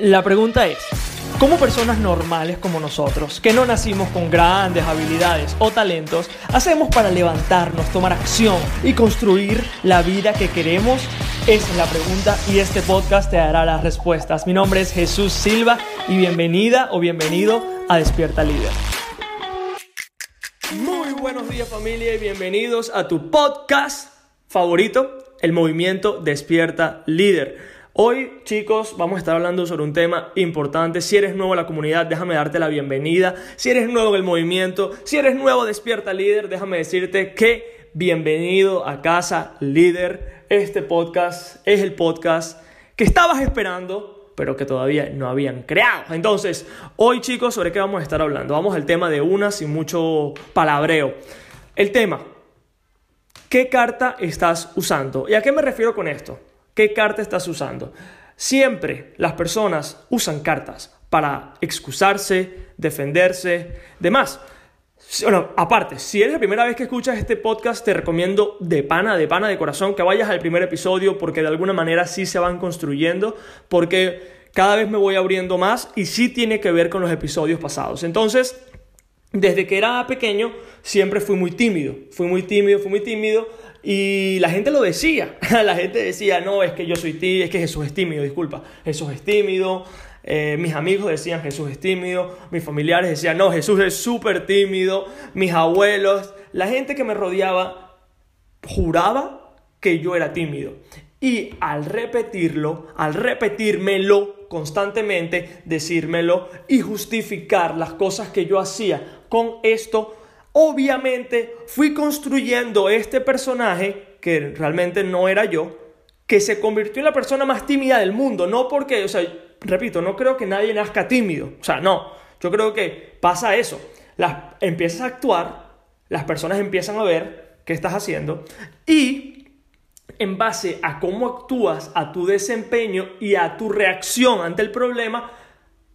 La pregunta es, ¿cómo personas normales como nosotros, que no nacimos con grandes habilidades o talentos, hacemos para levantarnos, tomar acción y construir la vida que queremos? Esa es la pregunta y este podcast te dará las respuestas. Mi nombre es Jesús Silva y bienvenida o bienvenido a Despierta Líder. Muy buenos días familia y bienvenidos a tu podcast favorito, el movimiento Despierta Líder. Hoy, chicos, vamos a estar hablando sobre un tema importante. Si eres nuevo en la comunidad, déjame darte la bienvenida. Si eres nuevo en el movimiento, si eres nuevo Despierta Líder, déjame decirte que bienvenido a Casa Líder. Este podcast es el podcast que estabas esperando, pero que todavía no habían creado. Entonces, hoy, chicos, ¿sobre qué vamos a estar hablando? Vamos al tema de una sin mucho palabreo. El tema, ¿qué carta estás usando? ¿Y a qué me refiero con esto? ¿Qué carta estás usando? Siempre las personas usan cartas para excusarse, defenderse, demás. Bueno, aparte, si eres la primera vez que escuchas este podcast, te recomiendo de pana, de pana, de corazón, que vayas al primer episodio porque de alguna manera sí se van construyendo, porque cada vez me voy abriendo más y sí tiene que ver con los episodios pasados. Entonces, desde que era pequeño, siempre fui muy tímido, fui muy tímido, fui muy tímido y la gente lo decía, la gente decía, no, es que yo soy tímido, es que Jesús es tímido, disculpa, Jesús es tímido, eh, mis amigos decían Jesús es tímido, mis familiares decían, no, Jesús es súper tímido, mis abuelos, la gente que me rodeaba juraba que yo era tímido. Y al repetirlo, al repetírmelo constantemente, decírmelo y justificar las cosas que yo hacía con esto, obviamente fui construyendo este personaje, que realmente no era yo, que se convirtió en la persona más tímida del mundo. No porque, o sea, repito, no creo que nadie nazca tímido. O sea, no. Yo creo que pasa eso. Empiezas a actuar, las personas empiezan a ver qué estás haciendo y en base a cómo actúas, a tu desempeño y a tu reacción ante el problema,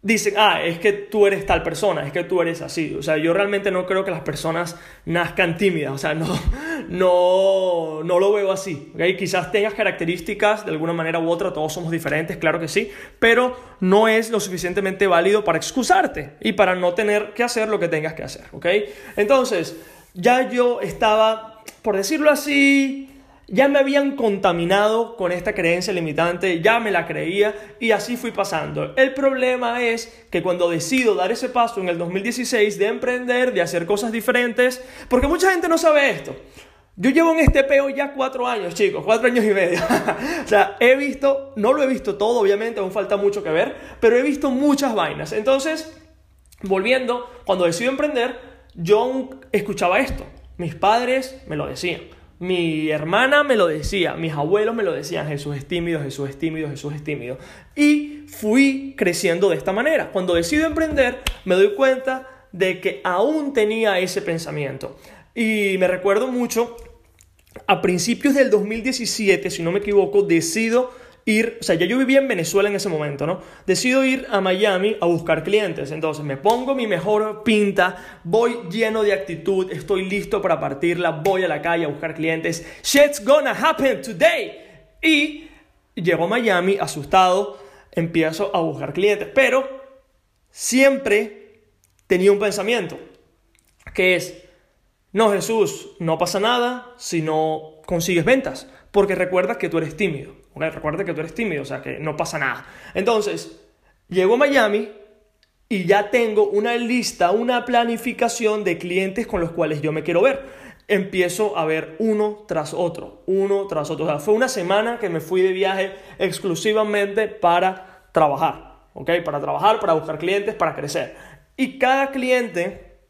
dicen, ah, es que tú eres tal persona, es que tú eres así. O sea, yo realmente no creo que las personas nazcan tímidas, o sea, no, no, no lo veo así. ¿okay? Quizás tengas características de alguna manera u otra, todos somos diferentes, claro que sí, pero no es lo suficientemente válido para excusarte y para no tener que hacer lo que tengas que hacer. ¿ok? Entonces, ya yo estaba, por decirlo así, ya me habían contaminado con esta creencia limitante, ya me la creía y así fui pasando. El problema es que cuando decido dar ese paso en el 2016 de emprender, de hacer cosas diferentes, porque mucha gente no sabe esto. Yo llevo en este peo ya cuatro años, chicos, cuatro años y medio. o sea, he visto, no lo he visto todo, obviamente, aún falta mucho que ver, pero he visto muchas vainas. Entonces, volviendo, cuando decido emprender, yo escuchaba esto. Mis padres me lo decían. Mi hermana me lo decía, mis abuelos me lo decían, Jesús es tímido, Jesús es tímido, Jesús es tímido. Y fui creciendo de esta manera. Cuando decido emprender, me doy cuenta de que aún tenía ese pensamiento. Y me recuerdo mucho, a principios del 2017, si no me equivoco, decido ir, o sea, ya yo vivía en Venezuela en ese momento, ¿no? Decido ir a Miami a buscar clientes. Entonces me pongo mi mejor pinta, voy lleno de actitud, estoy listo para partirla, voy a la calle a buscar clientes. Shit's gonna happen today. Y llego a Miami asustado, empiezo a buscar clientes, pero siempre tenía un pensamiento, que es, no Jesús, no pasa nada si no consigues ventas, porque recuerda que tú eres tímido. Recuerda que tú eres tímido, o sea que no pasa nada. Entonces, llego a Miami y ya tengo una lista, una planificación de clientes con los cuales yo me quiero ver. Empiezo a ver uno tras otro, uno tras otro. O fue una semana que me fui de viaje exclusivamente para trabajar, ¿ok? Para trabajar, para buscar clientes, para crecer. Y cada cliente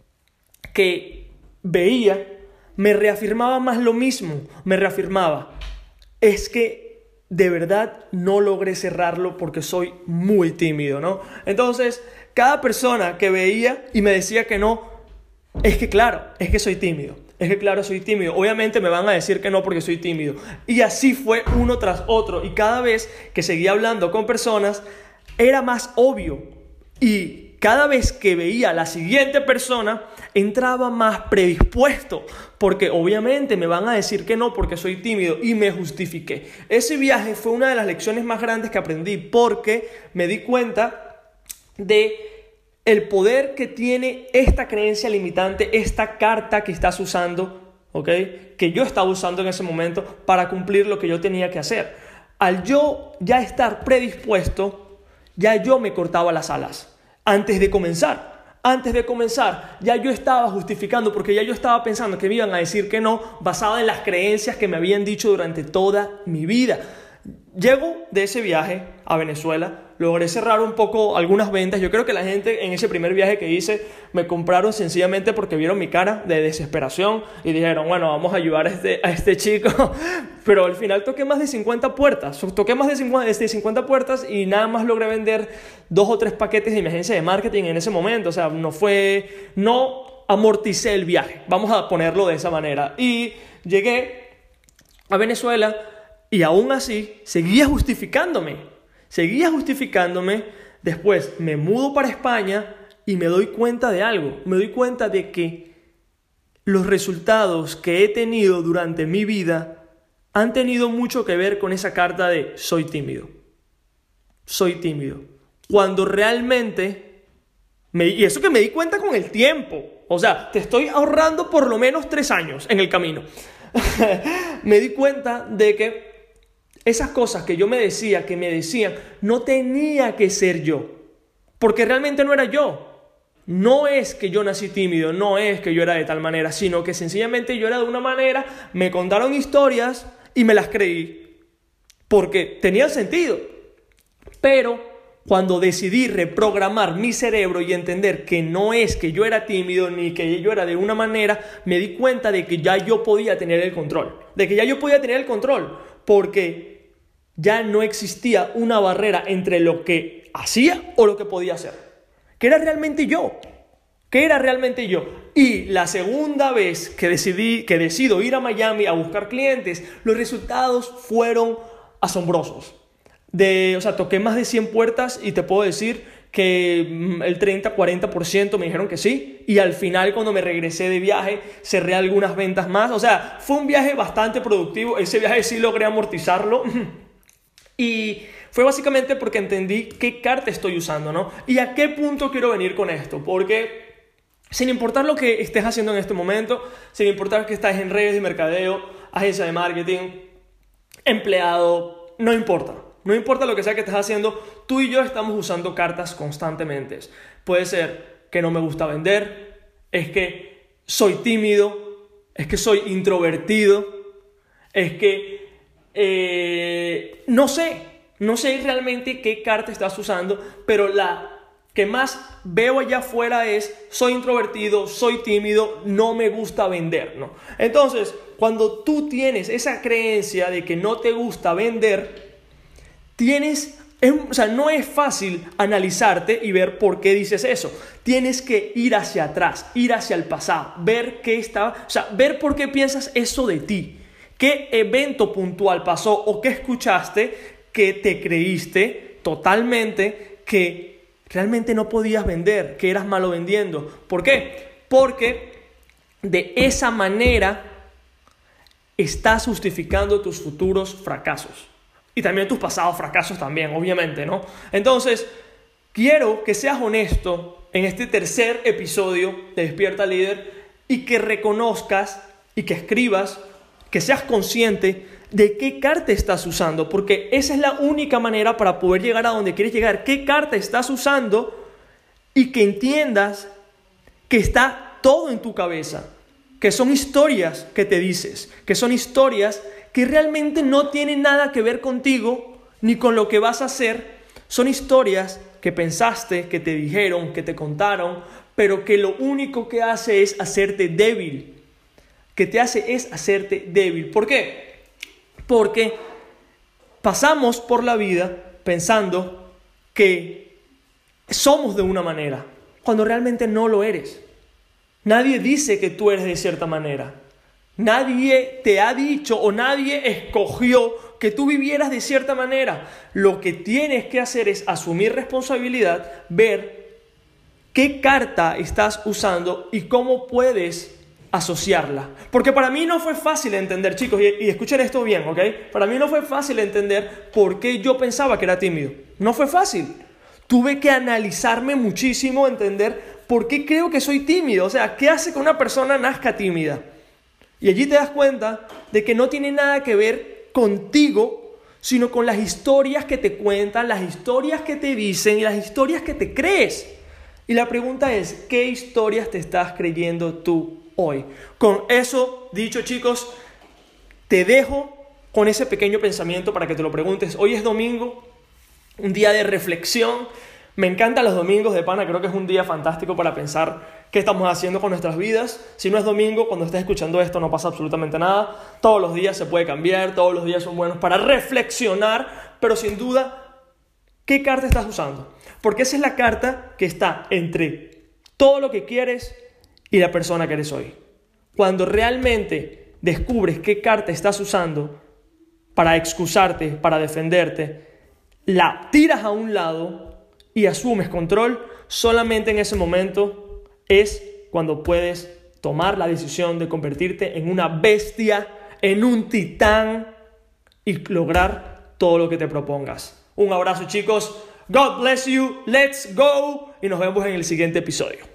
que veía me reafirmaba más lo mismo, me reafirmaba. Es que de verdad no logré cerrarlo porque soy muy tímido, ¿no? Entonces, cada persona que veía y me decía que no, es que claro, es que soy tímido. Es que claro, soy tímido. Obviamente me van a decir que no porque soy tímido. Y así fue uno tras otro. Y cada vez que seguía hablando con personas, era más obvio. Y cada vez que veía a la siguiente persona, entraba más predispuesto, porque obviamente me van a decir que no porque soy tímido y me justifiqué. Ese viaje fue una de las lecciones más grandes que aprendí porque me di cuenta de el poder que tiene esta creencia limitante, esta carta que estás usando, ¿ok? Que yo estaba usando en ese momento para cumplir lo que yo tenía que hacer. Al yo ya estar predispuesto, ya yo me cortaba las alas antes de comenzar. Antes de comenzar, ya yo estaba justificando porque ya yo estaba pensando que me iban a decir que no, basada en las creencias que me habían dicho durante toda mi vida. Llego de ese viaje a Venezuela, logré cerrar un poco algunas ventas. Yo creo que la gente en ese primer viaje que hice me compraron sencillamente porque vieron mi cara de desesperación y dijeron, bueno, vamos a ayudar a este, a este chico. Pero al final toqué más de 50 puertas. Toqué más de 50, de 50 puertas y nada más logré vender dos o tres paquetes de mi agencia de marketing en ese momento. O sea, no fue, no amorticé el viaje. Vamos a ponerlo de esa manera. Y llegué a Venezuela y aún así seguía justificándome, seguía justificándome. Después me mudo para España y me doy cuenta de algo, me doy cuenta de que los resultados que he tenido durante mi vida han tenido mucho que ver con esa carta de soy tímido. Soy tímido. Cuando realmente, me, y eso que me di cuenta con el tiempo, o sea, te estoy ahorrando por lo menos tres años en el camino. me di cuenta de que esas cosas que yo me decía, que me decían, no tenía que ser yo, porque realmente no era yo. No es que yo nací tímido, no es que yo era de tal manera, sino que sencillamente yo era de una manera, me contaron historias y me las creí, porque tenían sentido. Pero cuando decidí reprogramar mi cerebro y entender que no es que yo era tímido ni que yo era de una manera, me di cuenta de que ya yo podía tener el control, de que ya yo podía tener el control, porque ya no existía una barrera entre lo que hacía o lo que podía hacer. Que era realmente yo. Que era realmente yo. Y la segunda vez que decidí, que decido ir a Miami a buscar clientes, los resultados fueron asombrosos. De, o sea, toqué más de 100 puertas y te puedo decir que mm, el 30-40% me dijeron que sí. Y al final cuando me regresé de viaje cerré algunas ventas más. O sea, fue un viaje bastante productivo. Ese viaje sí logré amortizarlo. Y fue básicamente porque entendí qué carta estoy usando, ¿no? Y a qué punto quiero venir con esto. Porque sin importar lo que estés haciendo en este momento, sin importar que estés en redes de mercadeo, agencia de marketing, empleado, no importa. No importa lo que sea que estés haciendo, tú y yo estamos usando cartas constantemente. Puede ser que no me gusta vender, es que soy tímido, es que soy introvertido, es que eh, no sé, no sé realmente qué carta estás usando, pero la que más veo allá afuera es soy introvertido, soy tímido, no me gusta vender, ¿no? Entonces, cuando tú tienes esa creencia de que no te gusta vender, tienes o sea, no es fácil analizarte y ver por qué dices eso. Tienes que ir hacia atrás, ir hacia el pasado, ver qué estaba, o sea, ver por qué piensas eso de ti. ¿Qué evento puntual pasó o qué escuchaste que te creíste totalmente que realmente no podías vender, que eras malo vendiendo? ¿Por qué? Porque de esa manera estás justificando tus futuros fracasos. Y también tus pasados fracasos también, obviamente, ¿no? Entonces, quiero que seas honesto en este tercer episodio de Despierta Líder y que reconozcas y que escribas que seas consciente de qué carta estás usando, porque esa es la única manera para poder llegar a donde quieres llegar, qué carta estás usando y que entiendas que está todo en tu cabeza, que son historias que te dices, que son historias que realmente no tienen nada que ver contigo ni con lo que vas a hacer, son historias que pensaste, que te dijeron, que te contaron, pero que lo único que hace es hacerte débil, que te hace es hacerte débil. ¿Por qué? Porque pasamos por la vida pensando que somos de una manera, cuando realmente no lo eres. Nadie dice que tú eres de cierta manera. Nadie te ha dicho o nadie escogió que tú vivieras de cierta manera. Lo que tienes que hacer es asumir responsabilidad, ver qué carta estás usando y cómo puedes asociarla. Porque para mí no fue fácil entender, chicos, y, escuchen esto bien, ¿ok? Para mí no fue fácil entender por qué yo pensaba que era tímido. No fue fácil. Tuve que analizarme muchísimo, entender por qué creo que soy tímido. O sea, ¿qué hace que una persona nazca tímida? Y allí te das cuenta de que no tiene nada que ver contigo, sino con las historias que te cuentan, las historias que te dicen y las historias que te crees. Y la pregunta es, ¿qué historias te estás creyendo tú hoy? Con eso dicho, chicos, te dejo con ese pequeño pensamiento para que te lo preguntes. Hoy es domingo, un día de reflexión. Me encantan los domingos de pana, creo que es un día fantástico para pensar qué estamos haciendo con nuestras vidas. Si no es domingo, cuando estés escuchando esto no pasa absolutamente nada. Todos los días se puede cambiar, todos los días son buenos para reflexionar, pero sin duda, ¿qué carta estás usando? Porque esa es la carta que está entre todo lo que quieres y la persona que eres hoy. Cuando realmente descubres qué carta estás usando para excusarte, para defenderte, la tiras a un lado y asumes control, solamente en ese momento es cuando puedes tomar la decisión de convertirte en una bestia, en un titán y lograr todo lo que te propongas. Un abrazo chicos, God bless you, let's go. Y nos vemos en el siguiente episodio.